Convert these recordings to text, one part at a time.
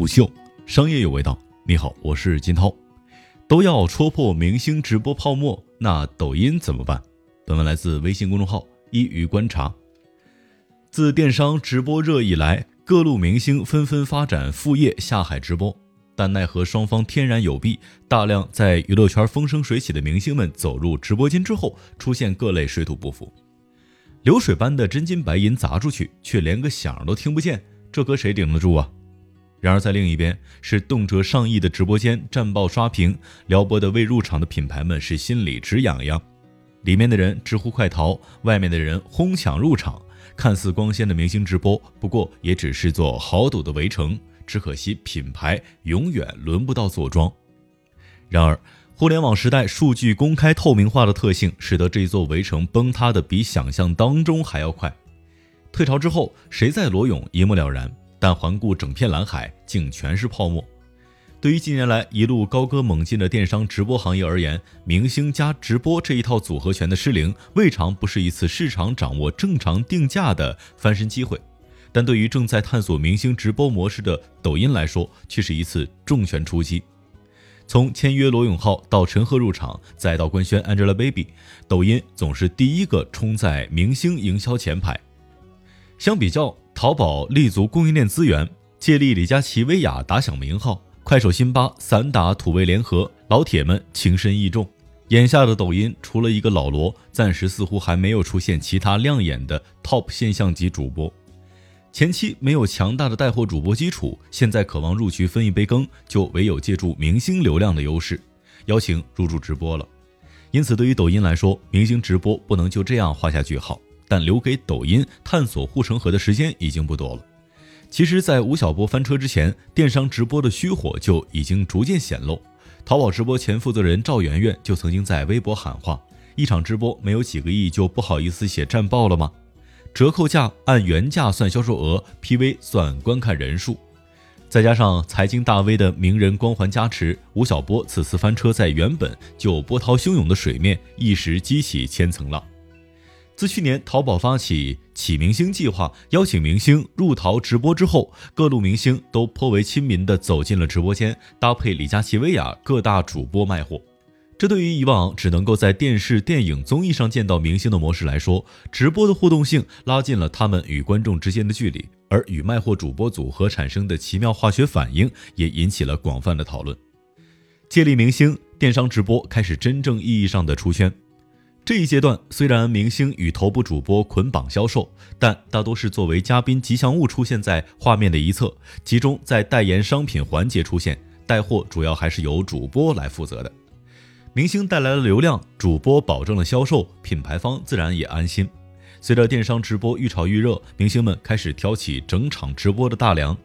不秀，商业有味道。你好，我是金涛。都要戳破明星直播泡沫，那抖音怎么办？本文来自微信公众号一鱼观察。自电商直播热以来，各路明星纷纷发展副业下海直播，但奈何双方天然有弊，大量在娱乐圈风生水起的明星们走入直播间之后，出现各类水土不服。流水般的真金白银砸出去，却连个响都听不见，这搁谁顶得住啊？然而在另一边，是动辄上亿的直播间战报刷屏，撩拨的未入场的品牌们是心里直痒痒。里面的人直呼快逃，外面的人哄抢入场。看似光鲜的明星直播，不过也只是做豪赌的围城。只可惜品牌永远轮不到坐庄。然而。互联网时代，数据公开透明化的特性，使得这座围城崩塌的比想象当中还要快。退潮之后，谁在裸泳一目了然，但环顾整片蓝海，竟全是泡沫。对于近年来一路高歌猛进的电商直播行业而言，明星加直播这一套组合拳的失灵，未尝不是一次市场掌握正常定价的翻身机会。但对于正在探索明星直播模式的抖音来说，却是一次重拳出击。从签约罗永浩到陈赫入场，再到官宣 Angelababy，抖音总是第一个冲在明星营销前排。相比较，淘宝立足供应链资源，借力李佳琦、薇娅打响名号，快手、辛巴散打土味联合，老铁们情深意重。眼下的抖音，除了一个老罗，暂时似乎还没有出现其他亮眼的 top 现象级主播。前期没有强大的带货主播基础，现在渴望入局分一杯羹，就唯有借助明星流量的优势，邀请入驻直播了。因此，对于抖音来说，明星直播不能就这样画下句号。但留给抖音探索护城河的时间已经不多了。其实，在吴晓波翻车之前，电商直播的虚火就已经逐渐显露。淘宝直播前负责人赵媛媛就曾经在微博喊话：“一场直播没有几个亿，就不好意思写战报了吗？”折扣价按原价算销售额，PV 算观看人数，再加上财经大 V 的名人光环加持，吴晓波此次翻车，在原本就波涛汹涌的水面，一时激起千层浪。自去年淘宝发起“起明星计划”，邀请明星入淘直播之后，各路明星都颇为亲民地走进了直播间，搭配李佳琦、薇娅各大主播卖货。这对于以往只能够在电视、电影、综艺上见到明星的模式来说，直播的互动性拉近了他们与观众之间的距离，而与卖货主播组合产生的奇妙化学反应也引起了广泛的讨论。借力明星电商直播开始真正意义上的出圈。这一阶段虽然明星与头部主播捆绑销售，但大多是作为嘉宾吉祥物出现在画面的一侧，其中在代言商品环节出现，带货主要还是由主播来负责的。明星带来了流量，主播保证了销售，品牌方自然也安心。随着电商直播愈炒愈热，明星们开始挑起整场直播的大梁。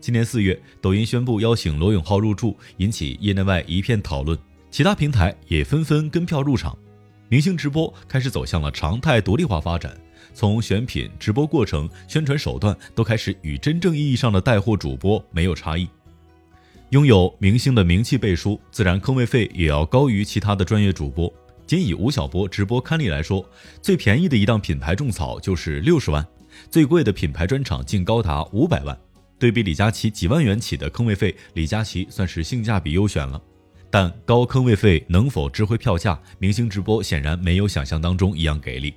今年四月，抖音宣布邀请罗永浩入驻，引起业内外一片讨论，其他平台也纷纷跟票入场。明星直播开始走向了常态独立化发展，从选品、直播过程、宣传手段都开始与真正意义上的带货主播没有差异。拥有明星的名气背书，自然坑位费也要高于其他的专业主播。仅以吴晓波直播刊例来说，最便宜的一档品牌种草就是六十万，最贵的品牌专场竟高达五百万。对比李佳琦几万元起的坑位费，李佳琦算是性价比优选了。但高坑位费能否值回票价？明星直播显然没有想象当中一样给力。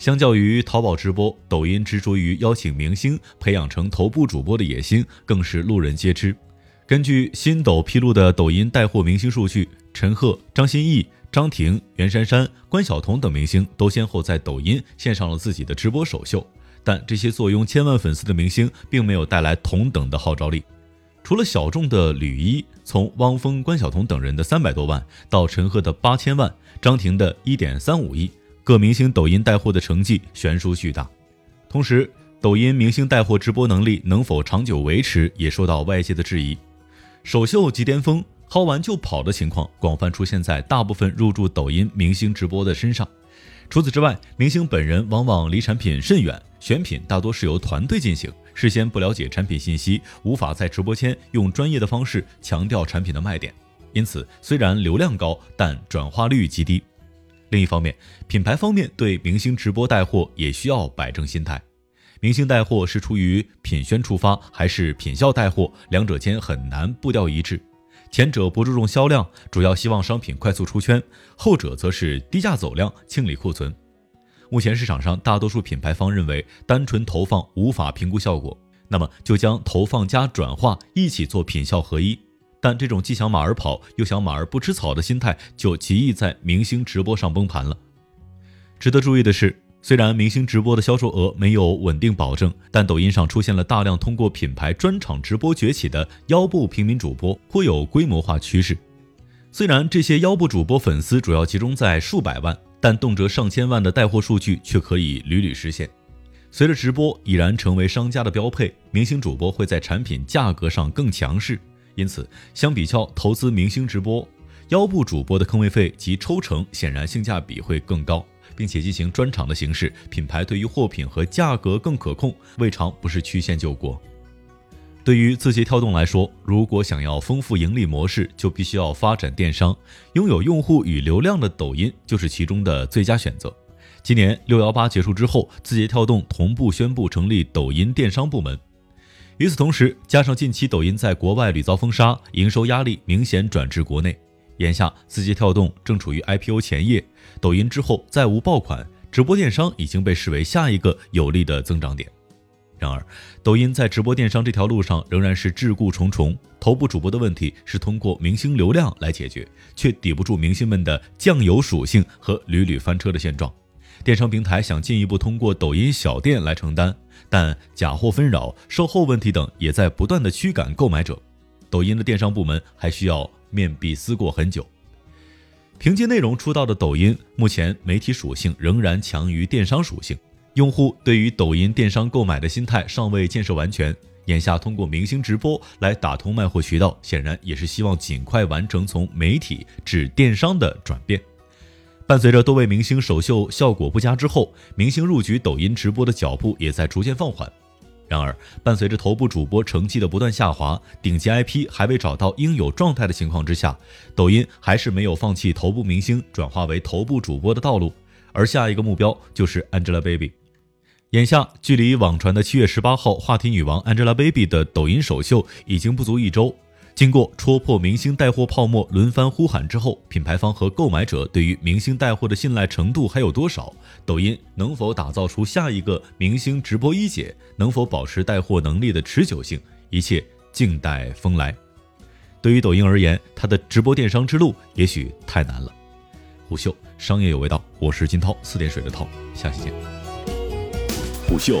相较于淘宝直播，抖音执着于邀请明星培养成头部主播的野心，更是路人皆知。根据新抖披露的抖音带货明星数据，陈赫、张歆艺、张庭、袁姗姗、关晓彤等明星都先后在抖音献上了自己的直播首秀。但这些坐拥千万粉丝的明星，并没有带来同等的号召力。除了小众的吕一，从汪峰、关晓彤等人的三百多万，到陈赫的八千万，张庭的一点三五亿，各明星抖音带货的成绩悬殊巨大。同时，抖音明星带货直播能力能否长久维持，也受到外界的质疑。首秀即巅峰，薅完就跑的情况广泛出现在大部分入驻抖音明星直播的身上。除此之外，明星本人往往离产品甚远，选品大多是由团队进行，事先不了解产品信息，无法在直播间用专业的方式强调产品的卖点。因此，虽然流量高，但转化率极低。另一方面，品牌方面对明星直播带货也需要摆正心态。明星带货是出于品宣出发，还是品效带货？两者间很难步调一致。前者不注重销量，主要希望商品快速出圈；后者则是低价走量，清理库存。目前市场上大多数品牌方认为，单纯投放无法评估效果，那么就将投放加转化一起做品效合一。但这种既想马儿跑，又想马儿不吃草的心态，就极易在明星直播上崩盘了。值得注意的是。虽然明星直播的销售额没有稳定保证，但抖音上出现了大量通过品牌专场直播崛起的腰部平民主播，颇有规模化趋势。虽然这些腰部主播粉丝主要集中在数百万，但动辄上千万的带货数据却可以屡屡实现。随着直播已然成为商家的标配，明星主播会在产品价格上更强势，因此相比较投资明星直播，腰部主播的坑位费及抽成显然性价比会更高。并且进行专场的形式，品牌对于货品和价格更可控，未尝不是曲线救国。对于字节跳动来说，如果想要丰富盈利模式，就必须要发展电商，拥有用户与流量的抖音就是其中的最佳选择。今年六幺八结束之后，字节跳动同步宣布成立抖音电商部门。与此同时，加上近期抖音在国外屡遭封杀，营收压力明显转至国内。眼下，字节跳动正处于 IPO 前夜，抖音之后再无爆款，直播电商已经被视为下一个有利的增长点。然而，抖音在直播电商这条路上仍然是桎梏重重，头部主播的问题是通过明星流量来解决，却抵不住明星们的酱油属性和屡屡翻车的现状。电商平台想进一步通过抖音小店来承担，但假货纷扰、售后问题等也在不断的驱赶购买者。抖音的电商部门还需要。面壁思过很久，凭借内容出道的抖音，目前媒体属性仍然强于电商属性，用户对于抖音电商购买的心态尚未建设完全。眼下通过明星直播来打通卖货渠道，显然也是希望尽快完成从媒体至电商的转变。伴随着多位明星首秀效果不佳之后，明星入局抖音直播的脚步也在逐渐放缓。然而，伴随着头部主播成绩的不断下滑，顶级 IP 还未找到应有状态的情况之下，抖音还是没有放弃头部明星转化为头部主播的道路，而下一个目标就是 Angelababy。眼下，距离网传的七月十八号话题女王 Angelababy 的抖音首秀已经不足一周。经过戳破明星带货泡沫轮番呼喊之后，品牌方和购买者对于明星带货的信赖程度还有多少？抖音能否打造出下一个明星直播一姐？能否保持带货能力的持久性？一切静待风来。对于抖音而言，它的直播电商之路也许太难了。虎嗅商业有味道，我是金涛，四点水的涛，下期见。虎嗅。